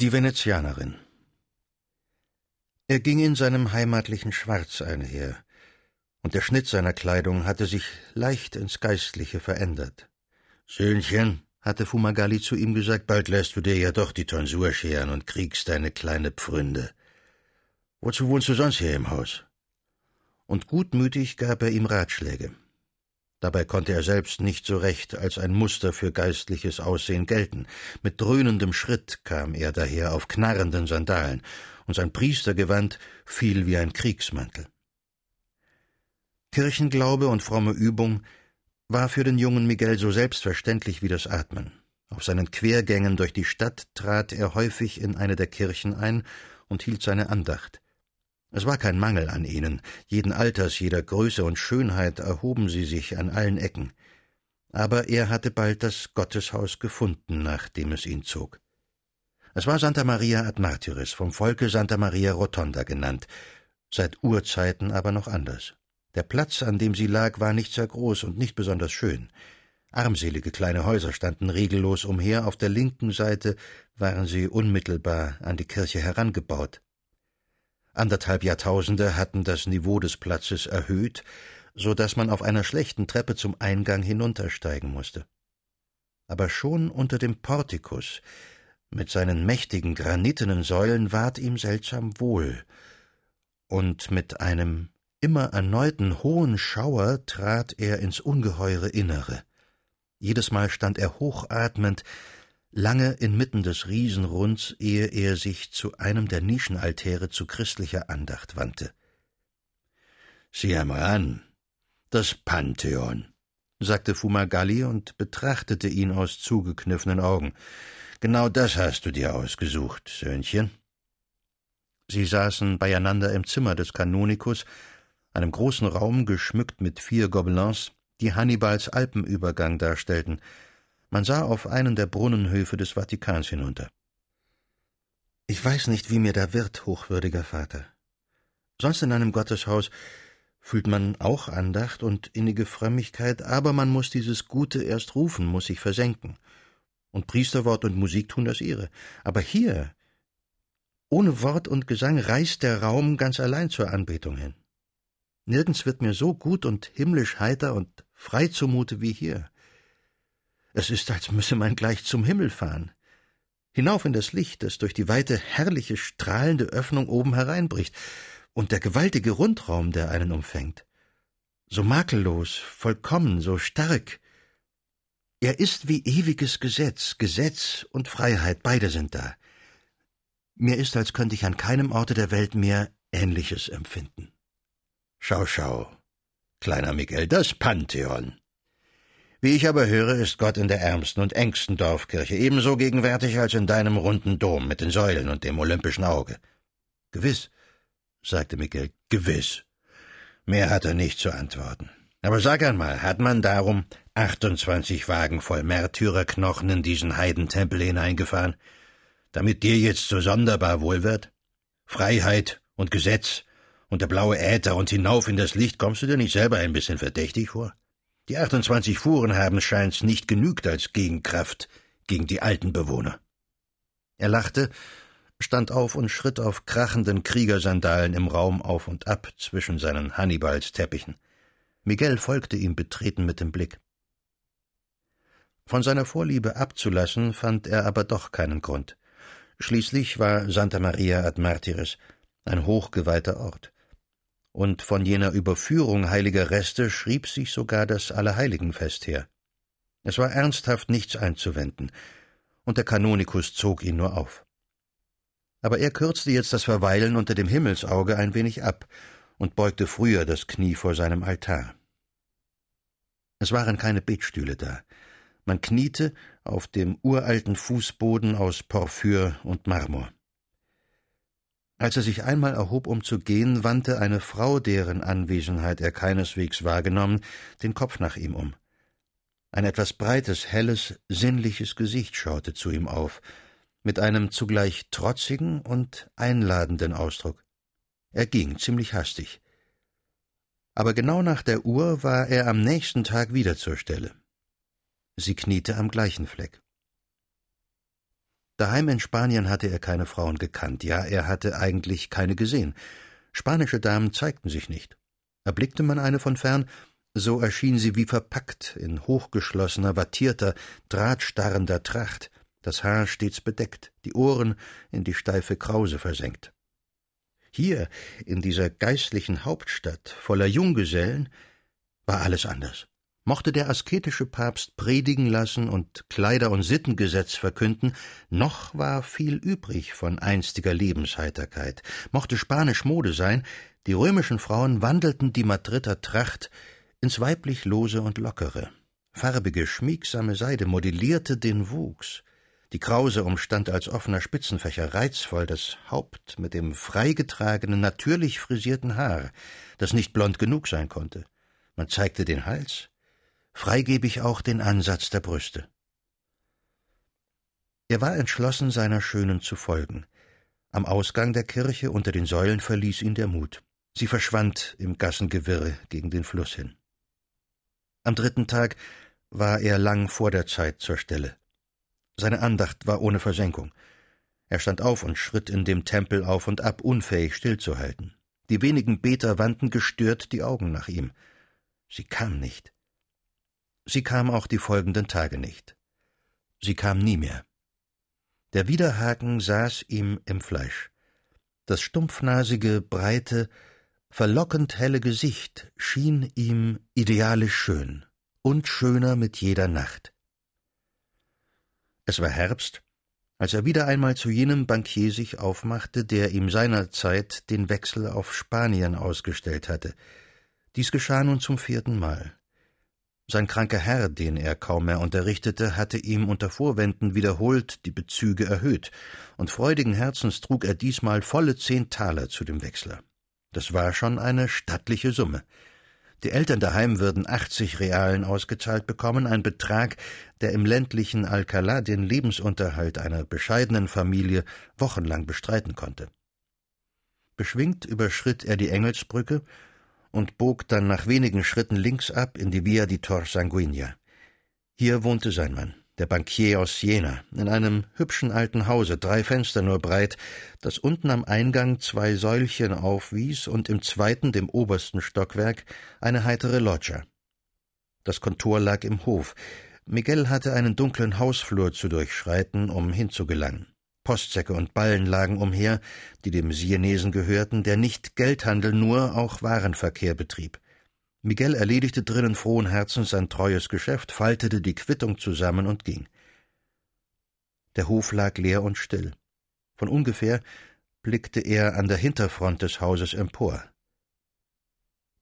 Die Venezianerin Er ging in seinem heimatlichen Schwarz einher, und der Schnitt seiner Kleidung hatte sich leicht ins Geistliche verändert. Söhnchen, hatte Fumagalli zu ihm gesagt, bald lässt du dir ja doch die Tonsur scheren und kriegst deine kleine Pfründe. Wozu wohnst du sonst hier im Haus? Und gutmütig gab er ihm Ratschläge. Dabei konnte er selbst nicht so recht als ein Muster für geistliches Aussehen gelten. Mit dröhnendem Schritt kam er daher auf knarrenden Sandalen, und sein Priestergewand fiel wie ein Kriegsmantel. Kirchenglaube und fromme Übung war für den jungen Miguel so selbstverständlich wie das Atmen. Auf seinen Quergängen durch die Stadt trat er häufig in eine der Kirchen ein und hielt seine Andacht. Es war kein Mangel an ihnen, jeden Alters, jeder Größe und Schönheit erhoben sie sich an allen Ecken. Aber er hatte bald das Gotteshaus gefunden, nachdem es ihn zog. Es war Santa Maria ad Martyris, vom Volke Santa Maria Rotonda genannt, seit Urzeiten aber noch anders. Der Platz, an dem sie lag, war nicht sehr groß und nicht besonders schön. Armselige kleine Häuser standen regellos umher, auf der linken Seite waren sie unmittelbar an die Kirche herangebaut. Anderthalb Jahrtausende hatten das Niveau des Platzes erhöht, so dass man auf einer schlechten Treppe zum Eingang hinuntersteigen musste. Aber schon unter dem Portikus, mit seinen mächtigen granitenen Säulen, ward ihm seltsam wohl, und mit einem immer erneuten hohen Schauer trat er ins ungeheure Innere. Jedes Mal stand er hochatmend, lange inmitten des Riesenrunds, ehe er sich zu einem der Nischenaltäre zu christlicher Andacht wandte. Sieh einmal an, das Pantheon, sagte Fumagalli und betrachtete ihn aus zugekniffenen Augen. Genau das hast du dir ausgesucht, Söhnchen. Sie saßen beieinander im Zimmer des Kanonikus, einem großen Raum geschmückt mit vier Gobelins, die Hannibals Alpenübergang darstellten. Man sah auf einen der Brunnenhöfe des Vatikans hinunter. Ich weiß nicht, wie mir da wird, hochwürdiger Vater. Sonst in einem Gotteshaus fühlt man auch Andacht und innige Frömmigkeit, aber man muss dieses Gute erst rufen, muss sich versenken. Und Priesterwort und Musik tun das ihre. Aber hier, ohne Wort und Gesang, reißt der Raum ganz allein zur Anbetung hin. Nirgends wird mir so gut und himmlisch heiter und frei zumute wie hier. Es ist, als müsse man gleich zum Himmel fahren. Hinauf in das Licht, das durch die weite, herrliche, strahlende Öffnung oben hereinbricht, und der gewaltige Rundraum, der einen umfängt. So makellos, vollkommen, so stark. Er ist wie ewiges Gesetz, Gesetz und Freiheit, beide sind da. Mir ist, als könnte ich an keinem Orte der Welt mehr Ähnliches empfinden. Schau, schau, kleiner Miguel, das Pantheon. Wie ich aber höre, ist Gott in der ärmsten und engsten Dorfkirche ebenso gegenwärtig als in deinem runden Dom mit den Säulen und dem olympischen Auge. Gewiss, sagte Miguel, gewiss. Mehr hat er nicht zu antworten. Aber sag einmal, hat man darum 28 Wagen voll Märtyrerknochen in diesen Heidentempel hineingefahren, damit dir jetzt so sonderbar wohl wird? Freiheit und Gesetz und der blaue Äther und hinauf in das Licht, kommst du dir nicht selber ein bisschen verdächtig vor? Die 28 Fuhren haben scheint's nicht genügt als Gegenkraft gegen die alten Bewohner. Er lachte, stand auf und schritt auf krachenden Kriegersandalen im Raum auf und ab zwischen seinen Hannibals-Teppichen. Miguel folgte ihm betreten mit dem Blick. Von seiner Vorliebe abzulassen fand er aber doch keinen Grund. Schließlich war Santa Maria ad Martires ein hochgeweihter Ort und von jener Überführung heiliger Reste schrieb sich sogar das Allerheiligenfest her. Es war ernsthaft nichts einzuwenden, und der Kanonikus zog ihn nur auf. Aber er kürzte jetzt das Verweilen unter dem Himmelsauge ein wenig ab und beugte früher das Knie vor seinem Altar. Es waren keine Betstühle da. Man kniete auf dem uralten Fußboden aus Porphyr und Marmor. Als er sich einmal erhob, um zu gehen, wandte eine Frau, deren Anwesenheit er keineswegs wahrgenommen, den Kopf nach ihm um. Ein etwas breites, helles, sinnliches Gesicht schaute zu ihm auf, mit einem zugleich trotzigen und einladenden Ausdruck. Er ging ziemlich hastig. Aber genau nach der Uhr war er am nächsten Tag wieder zur Stelle. Sie kniete am gleichen Fleck. Daheim in Spanien hatte er keine Frauen gekannt, ja, er hatte eigentlich keine gesehen. Spanische Damen zeigten sich nicht. Erblickte man eine von fern, so erschien sie wie verpackt in hochgeschlossener, wattierter, drahtstarrender Tracht, das Haar stets bedeckt, die Ohren in die steife Krause versenkt. Hier, in dieser geistlichen Hauptstadt voller Junggesellen, war alles anders. Mochte der asketische Papst predigen lassen und Kleider- und Sittengesetz verkünden, noch war viel übrig von einstiger Lebensheiterkeit. Mochte Spanisch Mode sein, die römischen Frauen wandelten die Madrider Tracht ins weiblich Lose und Lockere. Farbige, schmiegsame Seide modellierte den Wuchs. Die Krause umstand als offener Spitzenfächer reizvoll das Haupt mit dem freigetragenen, natürlich frisierten Haar, das nicht blond genug sein konnte. Man zeigte den Hals, freigebig auch den Ansatz der Brüste. Er war entschlossen, seiner Schönen zu folgen. Am Ausgang der Kirche unter den Säulen verließ ihn der Mut. Sie verschwand im Gassengewirre gegen den Fluss hin. Am dritten Tag war er lang vor der Zeit zur Stelle. Seine Andacht war ohne Versenkung. Er stand auf und schritt in dem Tempel auf und ab, unfähig stillzuhalten. Die wenigen Beter wandten gestört die Augen nach ihm. Sie kam nicht. Sie kam auch die folgenden Tage nicht. Sie kam nie mehr. Der Widerhaken saß ihm im Fleisch. Das stumpfnasige, breite, verlockend helle Gesicht schien ihm idealisch schön und schöner mit jeder Nacht. Es war Herbst, als er wieder einmal zu jenem Bankier sich aufmachte, der ihm seinerzeit den Wechsel auf Spanien ausgestellt hatte. Dies geschah nun zum vierten Mal. Sein kranker Herr, den er kaum mehr unterrichtete, hatte ihm unter Vorwänden wiederholt die Bezüge erhöht, und freudigen Herzens trug er diesmal volle zehn Taler zu dem Wechsler. Das war schon eine stattliche Summe. Die Eltern daheim würden 80 Realen ausgezahlt bekommen, ein Betrag, der im ländlichen Alcalá den Lebensunterhalt einer bescheidenen Familie wochenlang bestreiten konnte. Beschwingt überschritt er die Engelsbrücke und bog dann nach wenigen Schritten links ab in die Via di Tor Sanguigna. Hier wohnte sein Mann der Bankier aus Siena, in einem hübschen alten Hause, drei Fenster nur breit, das unten am Eingang zwei Säulchen aufwies und im zweiten, dem obersten Stockwerk, eine heitere Loggia. Das Kontor lag im Hof. Miguel hatte einen dunklen Hausflur zu durchschreiten, um hinzugelangen. Postsäcke und Ballen lagen umher, die dem Sienesen gehörten, der nicht Geldhandel nur auch Warenverkehr betrieb. Miguel erledigte drinnen frohen Herzens sein treues Geschäft, faltete die Quittung zusammen und ging. Der Hof lag leer und still. Von ungefähr blickte er an der Hinterfront des Hauses empor.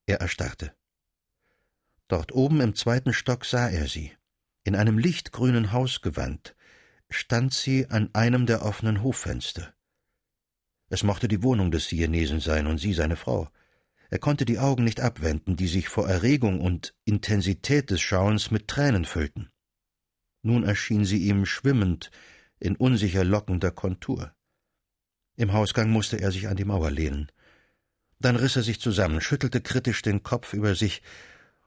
Er erstarrte. Dort oben im zweiten Stock sah er sie. In einem lichtgrünen Hausgewand stand sie an einem der offenen Hoffenster. Es mochte die Wohnung des Sienesen sein und sie seine Frau. Er konnte die Augen nicht abwenden, die sich vor Erregung und Intensität des Schauens mit Tränen füllten. Nun erschien sie ihm schwimmend in unsicher lockender Kontur. Im Hausgang musste er sich an die Mauer lehnen. Dann riss er sich zusammen, schüttelte kritisch den Kopf über sich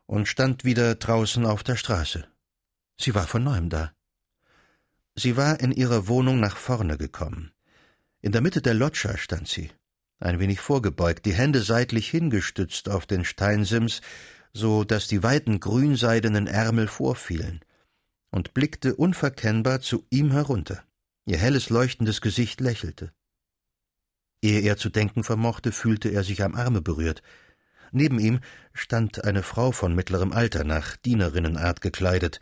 und stand wieder draußen auf der Straße. Sie war von neuem da. Sie war in ihrer Wohnung nach vorne gekommen. In der Mitte der Loggia stand sie ein wenig vorgebeugt, die Hände seitlich hingestützt auf den Steinsims, so dass die weiten grünseidenen Ärmel vorfielen, und blickte unverkennbar zu ihm herunter. Ihr helles, leuchtendes Gesicht lächelte. Ehe er zu denken vermochte, fühlte er sich am Arme berührt. Neben ihm stand eine Frau von mittlerem Alter, nach Dienerinnenart gekleidet,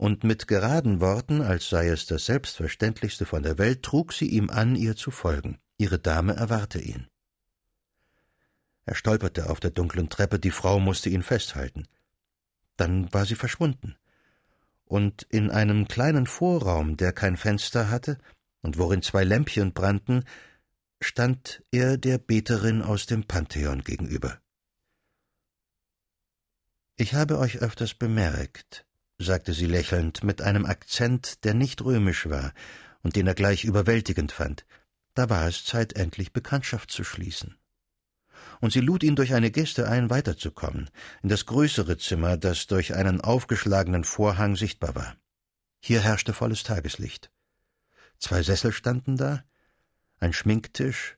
und mit geraden Worten, als sei es das Selbstverständlichste von der Welt, trug sie ihm an, ihr zu folgen. Ihre Dame erwarte ihn. Er stolperte auf der dunklen Treppe, die Frau musste ihn festhalten. Dann war sie verschwunden. Und in einem kleinen Vorraum, der kein Fenster hatte und worin zwei Lämpchen brannten, stand er der Beterin aus dem Pantheon gegenüber. Ich habe euch öfters bemerkt, sagte sie lächelnd, mit einem Akzent, der nicht römisch war und den er gleich überwältigend fand. Da war es Zeit, endlich Bekanntschaft zu schließen. Und sie lud ihn durch eine Geste ein, weiterzukommen, in das größere Zimmer, das durch einen aufgeschlagenen Vorhang sichtbar war. Hier herrschte volles Tageslicht. Zwei Sessel standen da, ein Schminktisch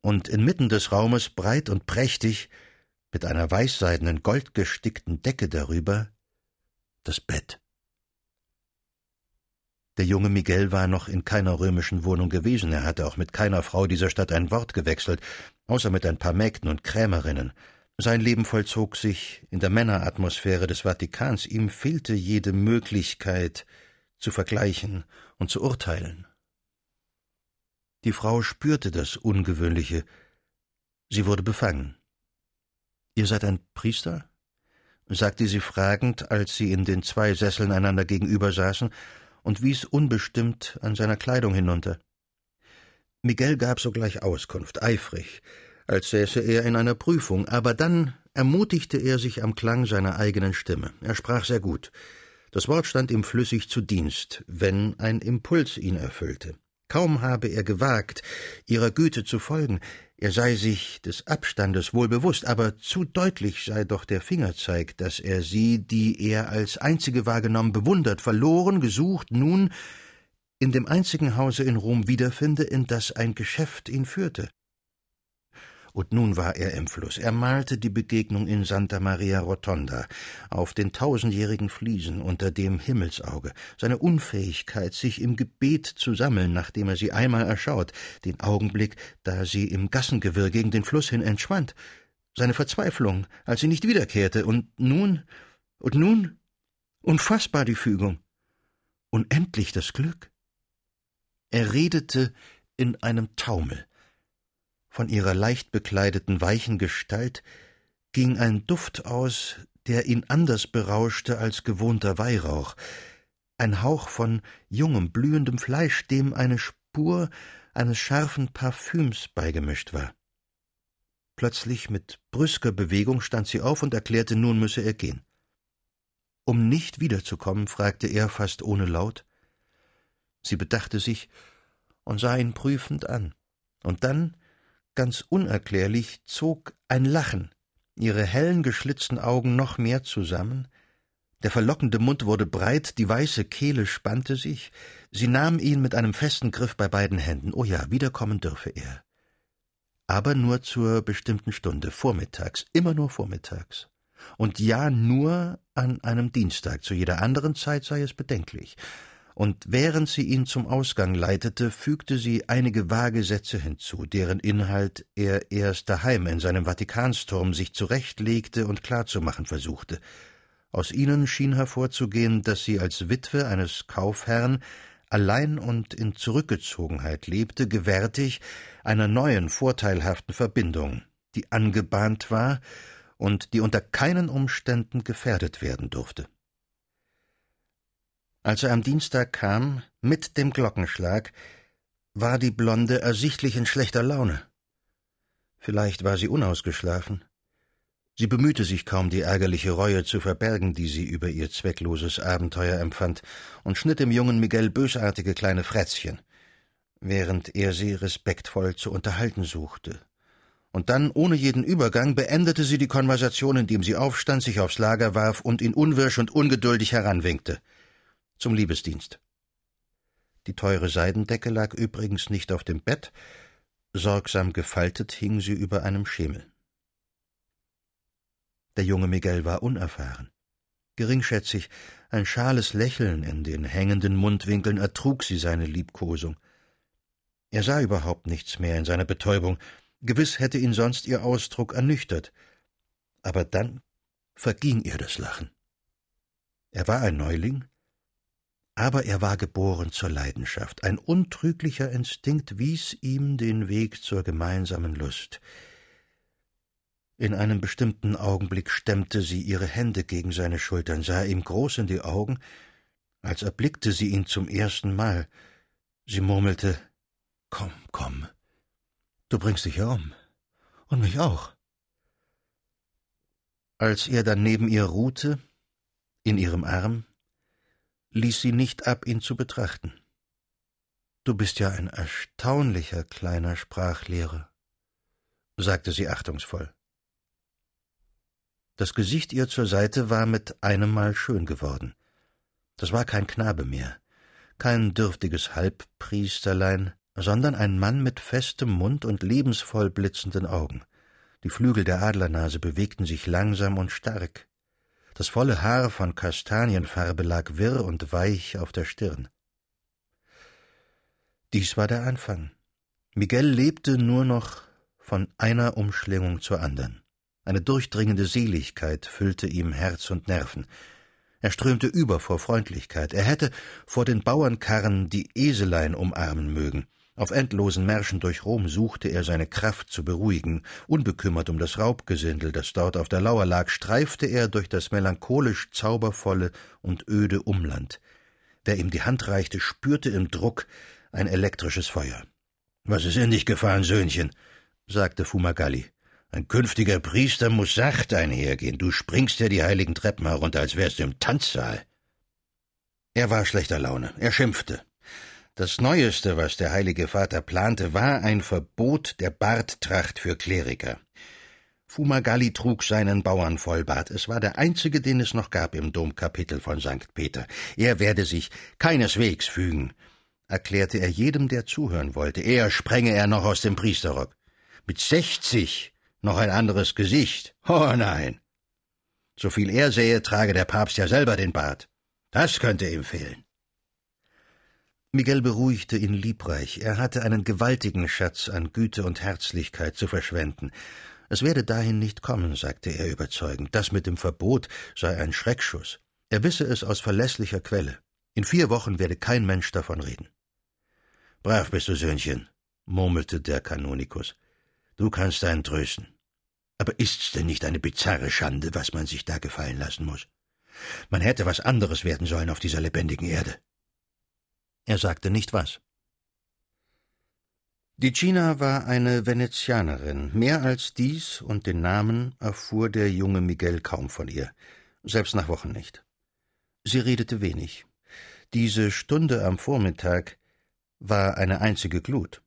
und inmitten des Raumes breit und prächtig, mit einer weißseidenen goldgestickten Decke darüber, das Bett. Der junge Miguel war noch in keiner römischen Wohnung gewesen, er hatte auch mit keiner Frau dieser Stadt ein Wort gewechselt, außer mit ein paar Mägden und Krämerinnen. Sein Leben vollzog sich in der Männeratmosphäre des Vatikans, ihm fehlte jede Möglichkeit zu vergleichen und zu urteilen. Die Frau spürte das Ungewöhnliche, sie wurde befangen. Ihr seid ein Priester? Sagte sie fragend, als sie in den zwei Sesseln einander gegenüber saßen, und wies unbestimmt an seiner Kleidung hinunter. Miguel gab sogleich Auskunft, eifrig, als säße er in einer Prüfung, aber dann ermutigte er sich am Klang seiner eigenen Stimme. Er sprach sehr gut. Das Wort stand ihm flüssig zu Dienst, wenn ein Impuls ihn erfüllte. Kaum habe er gewagt, ihrer Güte zu folgen, er sei sich des Abstandes wohl bewusst, aber zu deutlich sei doch der Fingerzeig, dass er sie, die er als einzige wahrgenommen, bewundert, verloren, gesucht, nun in dem einzigen Hause in Rom wiederfinde, in das ein Geschäft ihn führte. Und nun war er im Fluss. Er malte die Begegnung in Santa Maria Rotonda auf den tausendjährigen Fliesen unter dem Himmelsauge, seine Unfähigkeit, sich im Gebet zu sammeln, nachdem er sie einmal erschaut, den Augenblick, da sie im Gassengewirr gegen den Fluss hin entschwand, seine Verzweiflung, als sie nicht wiederkehrte, und nun, und nun, unfassbar die Fügung, unendlich das Glück. Er redete in einem Taumel, von ihrer leicht bekleideten, weichen Gestalt ging ein Duft aus, der ihn anders berauschte als gewohnter Weihrauch, ein Hauch von jungem, blühendem Fleisch, dem eine Spur eines scharfen Parfüms beigemischt war. Plötzlich mit brüsker Bewegung stand sie auf und erklärte, nun müsse er gehen. Um nicht wiederzukommen, fragte er fast ohne Laut. Sie bedachte sich und sah ihn prüfend an. Und dann Ganz unerklärlich zog ein Lachen ihre hellen, geschlitzten Augen noch mehr zusammen, der verlockende Mund wurde breit, die weiße Kehle spannte sich, sie nahm ihn mit einem festen Griff bei beiden Händen. Oh ja, wiederkommen dürfe er. Aber nur zur bestimmten Stunde, vormittags, immer nur vormittags. Und ja, nur an einem Dienstag, zu jeder anderen Zeit sei es bedenklich und während sie ihn zum Ausgang leitete, fügte sie einige vage Sätze hinzu, deren Inhalt er erst daheim in seinem Vatikansturm sich zurechtlegte und klarzumachen versuchte. Aus ihnen schien hervorzugehen, dass sie als Witwe eines Kaufherrn allein und in Zurückgezogenheit lebte, gewärtig einer neuen vorteilhaften Verbindung, die angebahnt war und die unter keinen Umständen gefährdet werden durfte. Als er am Dienstag kam, mit dem Glockenschlag, war die Blonde ersichtlich in schlechter Laune. Vielleicht war sie unausgeschlafen. Sie bemühte sich kaum, die ärgerliche Reue zu verbergen, die sie über ihr zweckloses Abenteuer empfand, und schnitt dem jungen Miguel bösartige kleine Frätzchen, während er sie respektvoll zu unterhalten suchte. Und dann, ohne jeden Übergang, beendete sie die Konversation, indem sie aufstand, sich aufs Lager warf und ihn unwirsch und ungeduldig heranwinkte zum Liebesdienst. Die teure Seidendecke lag übrigens nicht auf dem Bett, sorgsam gefaltet hing sie über einem Schemel. Der junge Miguel war unerfahren. Geringschätzig, ein schales Lächeln in den hängenden Mundwinkeln ertrug sie seine Liebkosung. Er sah überhaupt nichts mehr in seiner Betäubung, gewiss hätte ihn sonst ihr Ausdruck ernüchtert. Aber dann verging ihr das Lachen. Er war ein Neuling, aber er war geboren zur Leidenschaft. Ein untrüglicher Instinkt wies ihm den Weg zur gemeinsamen Lust. In einem bestimmten Augenblick stemmte sie ihre Hände gegen seine Schultern, sah ihm groß in die Augen, als erblickte sie ihn zum ersten Mal. Sie murmelte Komm, komm, du bringst dich herum. Und mich auch. Als er dann neben ihr ruhte, in ihrem Arm, ließ sie nicht ab, ihn zu betrachten. Du bist ja ein erstaunlicher kleiner Sprachlehrer, sagte sie achtungsvoll. Das Gesicht ihr zur Seite war mit einem Mal schön geworden. Das war kein Knabe mehr, kein dürftiges Halbpriesterlein, sondern ein Mann mit festem Mund und lebensvoll blitzenden Augen. Die Flügel der Adlernase bewegten sich langsam und stark. Das volle Haar von Kastanienfarbe lag wirr und weich auf der Stirn. Dies war der Anfang. Miguel lebte nur noch von einer Umschlingung zur anderen. Eine durchdringende Seligkeit füllte ihm Herz und Nerven. Er strömte über vor Freundlichkeit. Er hätte vor den Bauernkarren die Eselein umarmen mögen. Auf endlosen Märschen durch Rom suchte er seine Kraft zu beruhigen. Unbekümmert um das Raubgesindel, das dort auf der Lauer lag, streifte er durch das melancholisch zaubervolle und öde Umland. Wer ihm die Hand reichte, spürte im Druck ein elektrisches Feuer. Was ist in dich gefahren, Söhnchen? sagte Fumagalli. Ein künftiger Priester muss sacht einhergehen. Du springst ja die heiligen Treppen herunter, als wärst du im Tanzsaal. Er war schlechter Laune. Er schimpfte. Das Neueste, was der heilige Vater plante, war ein Verbot der Barttracht für Kleriker. Fumagalli trug seinen Bauernvollbart. Es war der einzige, den es noch gab im Domkapitel von St. Peter. Er werde sich keineswegs fügen, erklärte er jedem, der zuhören wollte. Er sprenge er noch aus dem Priesterrock. Mit sechzig noch ein anderes Gesicht. Oh nein. Soviel er sähe, trage der Papst ja selber den Bart. Das könnte ihm fehlen. Miguel beruhigte ihn liebreich. Er hatte einen gewaltigen Schatz an Güte und Herzlichkeit zu verschwenden. Es werde dahin nicht kommen, sagte er überzeugend. Das mit dem Verbot sei ein Schreckschuss. Er wisse es aus verlässlicher Quelle. In vier Wochen werde kein Mensch davon reden. Brav bist du, Söhnchen, murmelte der Kanonikus. Du kannst einen trösten. Aber ist's denn nicht eine bizarre Schande, was man sich da gefallen lassen muss? Man hätte was anderes werden sollen auf dieser lebendigen Erde. Er sagte nicht was. Die Gina war eine Venezianerin. Mehr als dies und den Namen erfuhr der junge Miguel kaum von ihr, selbst nach Wochen nicht. Sie redete wenig. Diese Stunde am Vormittag war eine einzige Glut.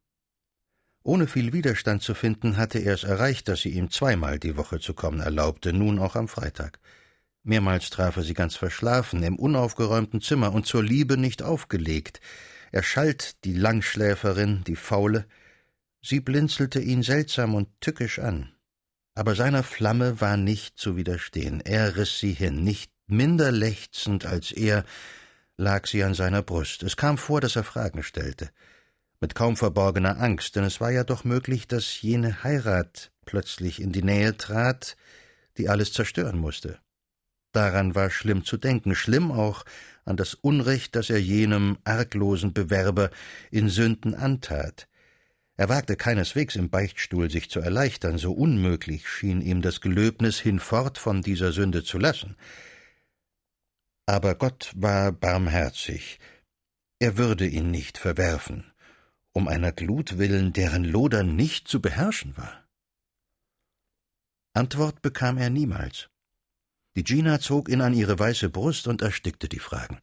Ohne viel Widerstand zu finden, hatte er es erreicht, dass sie ihm zweimal die Woche zu kommen erlaubte, nun auch am Freitag. Mehrmals traf er sie ganz verschlafen, im unaufgeräumten Zimmer und zur Liebe nicht aufgelegt. Er schalt die Langschläferin, die Faule. Sie blinzelte ihn seltsam und tückisch an. Aber seiner Flamme war nicht zu widerstehen. Er riß sie hin. Nicht minder lechzend als er lag sie an seiner Brust. Es kam vor, dass er Fragen stellte. Mit kaum verborgener Angst, denn es war ja doch möglich, dass jene Heirat plötzlich in die Nähe trat, die alles zerstören musste. Daran war schlimm zu denken, schlimm auch an das Unrecht, das er jenem arglosen Bewerber in Sünden antat. Er wagte keineswegs im Beichtstuhl sich zu erleichtern, so unmöglich schien ihm das Gelöbnis hinfort von dieser Sünde zu lassen. Aber Gott war barmherzig, er würde ihn nicht verwerfen, um einer Glut willen, deren Lodern nicht zu beherrschen war. Antwort bekam er niemals. Die Gina zog ihn an ihre weiße Brust und erstickte die Fragen.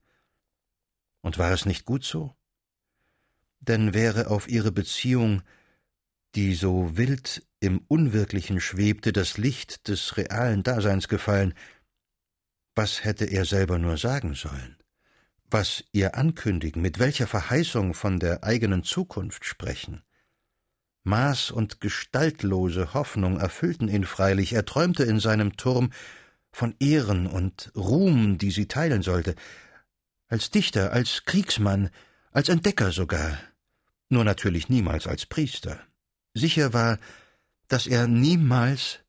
Und war es nicht gut so? Denn wäre auf ihre Beziehung, die so wild im Unwirklichen schwebte, das Licht des realen Daseins gefallen, was hätte er selber nur sagen sollen? Was ihr ankündigen, mit welcher Verheißung von der eigenen Zukunft sprechen? Maß und gestaltlose Hoffnung erfüllten ihn freilich, er träumte in seinem Turm von Ehren und Ruhm, die sie teilen sollte, als Dichter, als Kriegsmann, als Entdecker sogar, nur natürlich niemals als Priester. Sicher war, dass er niemals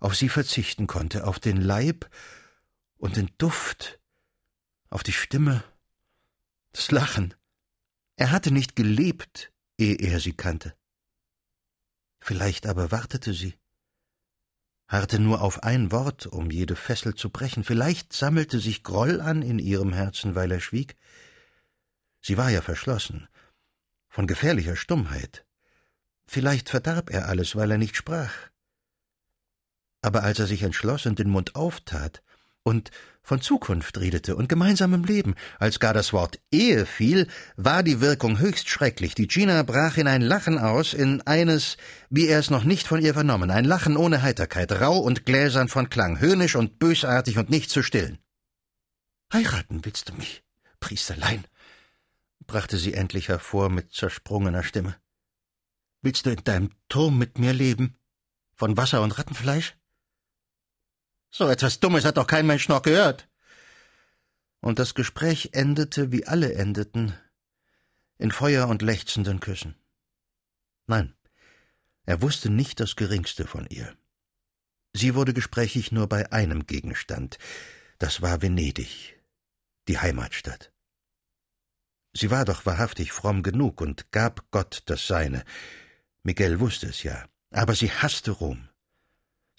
auf sie verzichten konnte, auf den Leib und den Duft, auf die Stimme, das Lachen. Er hatte nicht gelebt, ehe er sie kannte. Vielleicht aber wartete sie harrte nur auf ein Wort, um jede Fessel zu brechen. Vielleicht sammelte sich Groll an in ihrem Herzen, weil er schwieg. Sie war ja verschlossen, von gefährlicher Stummheit. Vielleicht verdarb er alles, weil er nicht sprach. Aber als er sich entschloss und den Mund auftat, und von Zukunft redete und gemeinsamem Leben. Als gar das Wort Ehe fiel, war die Wirkung höchst schrecklich. Die Gina brach in ein Lachen aus, in eines, wie er es noch nicht von ihr vernommen, ein Lachen ohne Heiterkeit, rau und gläsern von Klang, höhnisch und bösartig und nicht zu stillen. Heiraten willst du mich, Priesterlein? brachte sie endlich hervor mit zersprungener Stimme. Willst du in deinem Turm mit mir leben? Von Wasser und Rattenfleisch? So etwas Dummes hat doch kein Mensch noch gehört. Und das Gespräch endete, wie alle endeten, in Feuer und lechzenden Küssen. Nein, er wusste nicht das geringste von ihr. Sie wurde gesprächig nur bei einem Gegenstand, das war Venedig, die Heimatstadt. Sie war doch wahrhaftig fromm genug und gab Gott das Seine. Miguel wusste es ja, aber sie hasste Rom.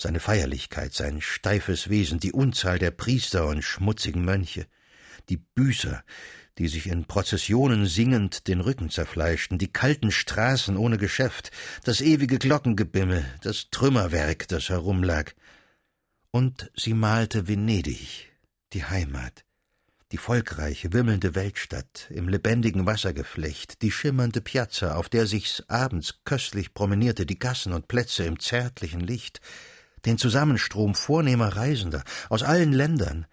Seine Feierlichkeit, sein steifes Wesen, die Unzahl der Priester und schmutzigen Mönche, die Büßer, die sich in Prozessionen singend den Rücken zerfleischten, die kalten Straßen ohne Geschäft, das ewige Glockengebimmel, das Trümmerwerk, das herumlag. Und sie malte Venedig, die Heimat, die volkreiche, wimmelnde Weltstadt im lebendigen Wassergeflecht, die schimmernde Piazza, auf der sich's abends köstlich promenierte, die Gassen und Plätze im zärtlichen Licht, den Zusammenstrom vornehmer Reisender aus allen Ländern,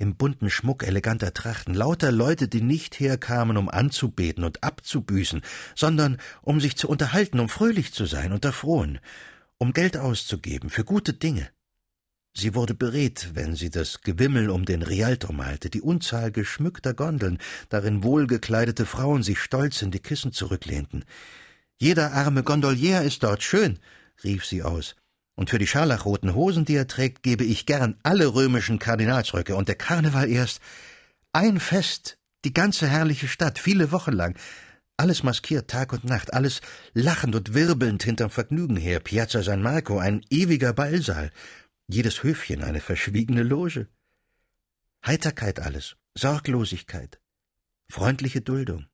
im bunten Schmuck eleganter Trachten, lauter Leute, die nicht herkamen, um anzubeten und abzubüßen, sondern um sich zu unterhalten, um fröhlich zu sein unter Frohen, um Geld auszugeben für gute Dinge. Sie wurde beredt, wenn sie das Gewimmel um den Rialto malte, die Unzahl geschmückter Gondeln, darin wohlgekleidete Frauen sich stolz in die Kissen zurücklehnten. Jeder arme Gondolier ist dort schön, rief sie aus. Und für die scharlachroten Hosen, die er trägt, gebe ich gern alle römischen Kardinalsröcke und der Karneval erst. Ein Fest, die ganze herrliche Stadt, viele Wochen lang. Alles maskiert Tag und Nacht, alles lachend und wirbelnd hinterm Vergnügen her. Piazza San Marco, ein ewiger Ballsaal jedes Höfchen eine verschwiegene Loge. Heiterkeit alles, Sorglosigkeit, freundliche Duldung.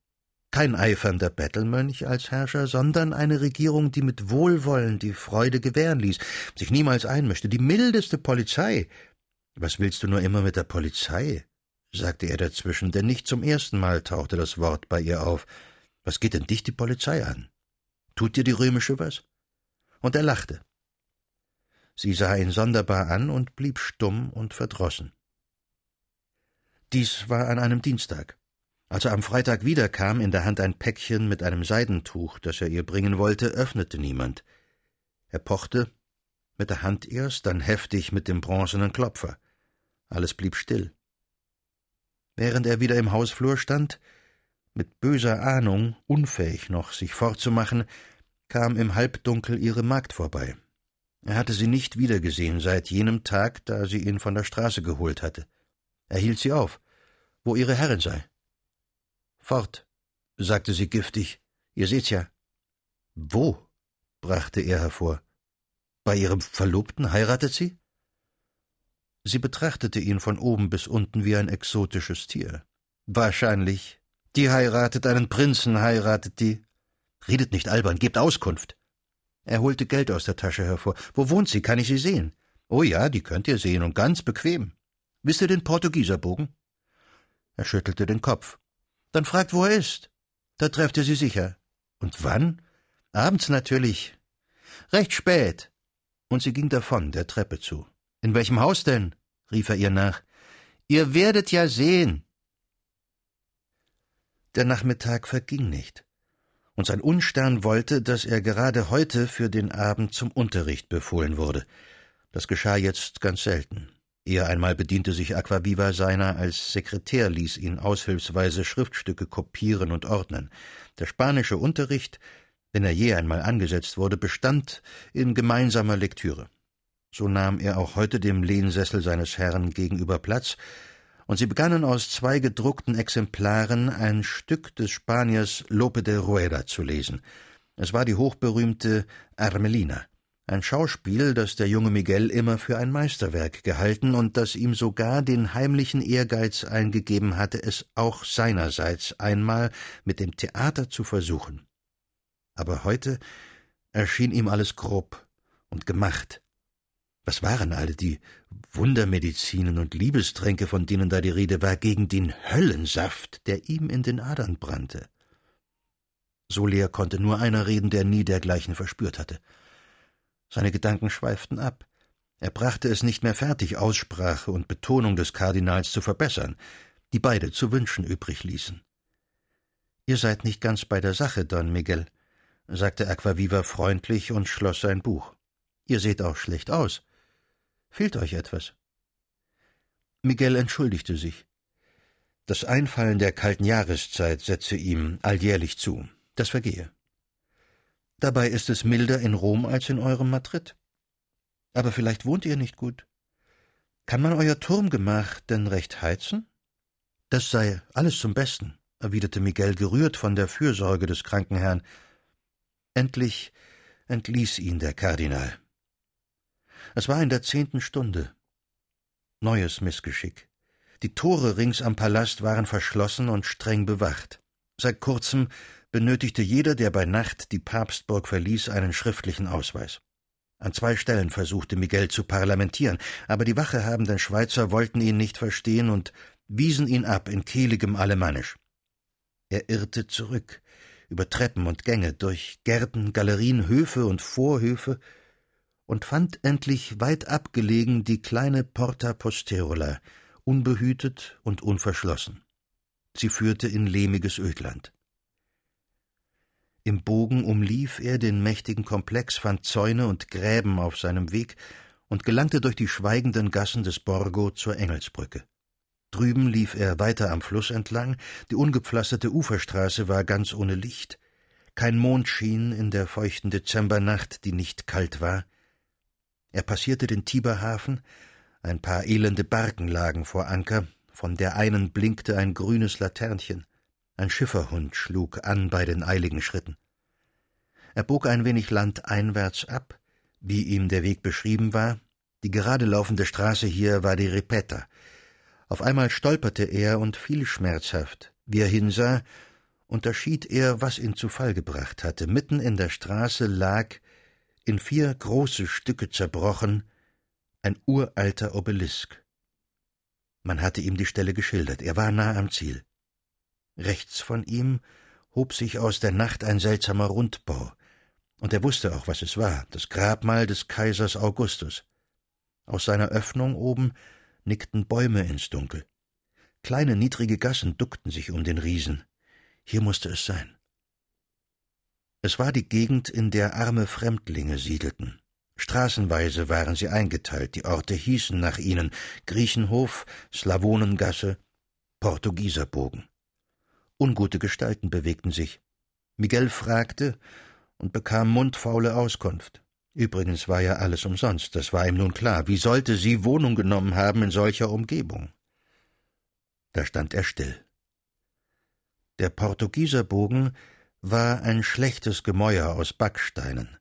Kein eifernder Bettelmönch als Herrscher, sondern eine Regierung, die mit Wohlwollen die Freude gewähren ließ, sich niemals einmischte, die mildeste Polizei. Was willst du nur immer mit der Polizei? sagte er dazwischen, denn nicht zum ersten Mal tauchte das Wort bei ihr auf. Was geht denn dich die Polizei an? Tut dir die römische was? Und er lachte. Sie sah ihn sonderbar an und blieb stumm und verdrossen. Dies war an einem Dienstag. Als er am Freitag wiederkam, in der Hand ein Päckchen mit einem Seidentuch, das er ihr bringen wollte, öffnete niemand. Er pochte, mit der Hand erst, dann heftig mit dem bronzenen Klopfer. Alles blieb still. Während er wieder im Hausflur stand, mit böser Ahnung, unfähig noch, sich fortzumachen, kam im Halbdunkel ihre Magd vorbei. Er hatte sie nicht wiedergesehen seit jenem Tag, da sie ihn von der Straße geholt hatte. Er hielt sie auf, wo ihre Herrin sei. Fort, sagte sie giftig. Ihr seht's ja. Wo? brachte er hervor. Bei ihrem Verlobten heiratet sie? Sie betrachtete ihn von oben bis unten wie ein exotisches Tier. Wahrscheinlich. Die heiratet einen Prinzen, heiratet die. Redet nicht albern, gebt Auskunft. Er holte Geld aus der Tasche hervor. Wo wohnt sie? Kann ich sie sehen? Oh ja, die könnt ihr sehen und ganz bequem. Wisst ihr den Portugieserbogen? Er schüttelte den Kopf. Dann fragt, wo er ist. Da trefft ihr sie sicher. Und wann? Abends natürlich. Recht spät. Und sie ging davon, der Treppe zu. In welchem Haus denn? rief er ihr nach. Ihr werdet ja sehen. Der Nachmittag verging nicht und sein Unstern wollte, dass er gerade heute für den Abend zum Unterricht befohlen wurde. Das geschah jetzt ganz selten. Er einmal bediente sich Aquaviva seiner, als Sekretär ließ ihn aushilfsweise Schriftstücke kopieren und ordnen. Der spanische Unterricht, wenn er je einmal angesetzt wurde, bestand in gemeinsamer Lektüre. So nahm er auch heute dem Lehnsessel seines Herrn gegenüber Platz, und sie begannen aus zwei gedruckten Exemplaren ein Stück des Spaniers Lope de Rueda zu lesen. Es war die hochberühmte Armelina, ein Schauspiel, das der junge Miguel immer für ein Meisterwerk gehalten und das ihm sogar den heimlichen Ehrgeiz eingegeben hatte, es auch seinerseits einmal mit dem Theater zu versuchen. Aber heute erschien ihm alles grob und gemacht, was waren alle die Wundermedizinen und Liebestränke, von denen da die Rede war, gegen den Höllensaft, der ihm in den Adern brannte? So leer konnte nur einer reden, der nie dergleichen verspürt hatte. Seine Gedanken schweiften ab. Er brachte es nicht mehr fertig, Aussprache und Betonung des Kardinals zu verbessern, die beide zu wünschen übrig ließen. Ihr seid nicht ganz bei der Sache, Don Miguel, sagte Aquaviva freundlich und schloss sein Buch. Ihr seht auch schlecht aus. Fehlt euch etwas? Miguel entschuldigte sich. Das Einfallen der kalten Jahreszeit setze ihm alljährlich zu. Das vergehe. Dabei ist es milder in Rom als in eurem Madrid. Aber vielleicht wohnt ihr nicht gut. Kann man euer Turmgemach denn recht heizen? Das sei alles zum Besten, erwiderte Miguel gerührt von der Fürsorge des kranken Herrn. Endlich entließ ihn der Kardinal. Es war in der zehnten Stunde. Neues Missgeschick. Die Tore rings am Palast waren verschlossen und streng bewacht. Seit kurzem benötigte jeder, der bei Nacht die Papstburg verließ, einen schriftlichen Ausweis. An zwei Stellen versuchte Miguel zu parlamentieren, aber die wachehabenden Schweizer wollten ihn nicht verstehen und wiesen ihn ab in kehligem Alemannisch. Er irrte zurück, über Treppen und Gänge, durch Gärten, Galerien, Höfe und Vorhöfe und fand endlich weit abgelegen die kleine Porta Posterola, unbehütet und unverschlossen. Sie führte in lehmiges Ödland. Im Bogen umlief er den mächtigen Komplex, fand Zäune und Gräben auf seinem Weg und gelangte durch die schweigenden Gassen des Borgo zur Engelsbrücke. Drüben lief er weiter am Fluss entlang, die ungepflasterte Uferstraße war ganz ohne Licht, kein Mond schien in der feuchten Dezembernacht, die nicht kalt war. Er passierte den Tiberhafen, ein paar elende Barken lagen vor Anker, von der einen blinkte ein grünes Laternchen, ein Schifferhund schlug an bei den eiligen Schritten. Er bog ein wenig landeinwärts ab, wie ihm der Weg beschrieben war, die gerade laufende Straße hier war die Ripetta, auf einmal stolperte er und fiel schmerzhaft. Wie er hinsah, unterschied er, was ihn zu Fall gebracht hatte. Mitten in der Straße lag, in vier große Stücke zerbrochen, ein uralter Obelisk. Man hatte ihm die Stelle geschildert, er war nah am Ziel. Rechts von ihm hob sich aus der Nacht ein seltsamer Rundbau, und er wusste auch, was es war, das Grabmal des Kaisers Augustus. Aus seiner Öffnung oben nickten Bäume ins Dunkel. Kleine, niedrige Gassen duckten sich um den Riesen. Hier musste es sein. Es war die Gegend, in der arme Fremdlinge siedelten. Straßenweise waren sie eingeteilt, die Orte hießen nach ihnen Griechenhof, Slavonengasse, Portugieserbogen. Ungute Gestalten bewegten sich. Miguel fragte und bekam mundfaule Auskunft. Übrigens war ja alles umsonst, das war ihm nun klar. Wie sollte sie Wohnung genommen haben in solcher Umgebung? Da stand er still. Der Portugieserbogen war ein schlechtes Gemäuer aus Backsteinen,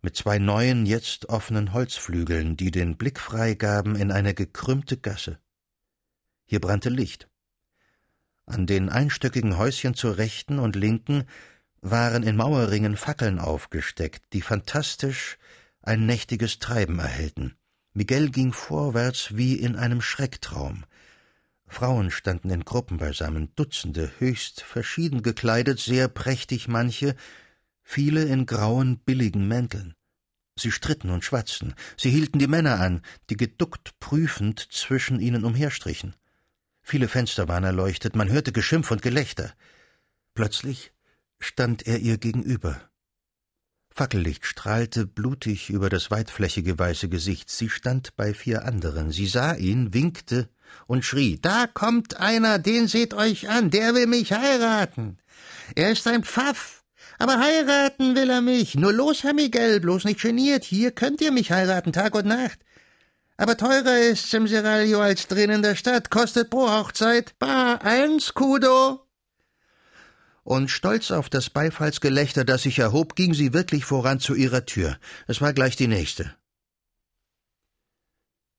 mit zwei neuen, jetzt offenen Holzflügeln, die den Blick freigaben in eine gekrümmte Gasse. Hier brannte Licht. An den einstöckigen Häuschen zur rechten und linken waren in Mauerringen Fackeln aufgesteckt, die phantastisch ein nächtiges Treiben erhellten. Miguel ging vorwärts wie in einem Schrecktraum. Frauen standen in Gruppen beisammen, Dutzende, höchst verschieden gekleidet, sehr prächtig manche, viele in grauen, billigen Mänteln. Sie stritten und schwatzten, sie hielten die Männer an, die geduckt prüfend zwischen ihnen umherstrichen. Viele Fenster waren erleuchtet, man hörte Geschimpf und Gelächter. Plötzlich stand er ihr gegenüber. Fackellicht strahlte blutig über das weitflächige weiße Gesicht. Sie stand bei vier anderen. Sie sah ihn, winkte und schrie: Da kommt einer, den seht euch an, der will mich heiraten. Er ist ein Pfaff, aber heiraten will er mich. Nur los, Herr Miguel, bloß nicht geniert. Hier könnt ihr mich heiraten, Tag und Nacht. Aber teurer ist's im Seraglio als drin in der Stadt, kostet pro Hochzeit bar eins, Kudo und stolz auf das Beifallsgelächter, das sich erhob, ging sie wirklich voran zu ihrer Tür. Es war gleich die nächste.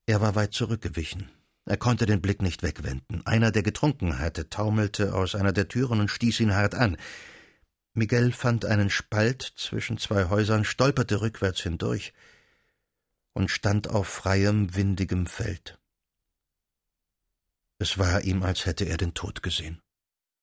Er war weit zurückgewichen. Er konnte den Blick nicht wegwenden. Einer, der getrunken hatte, taumelte aus einer der Türen und stieß ihn hart an. Miguel fand einen Spalt zwischen zwei Häusern, stolperte rückwärts hindurch und stand auf freiem, windigem Feld. Es war ihm, als hätte er den Tod gesehen.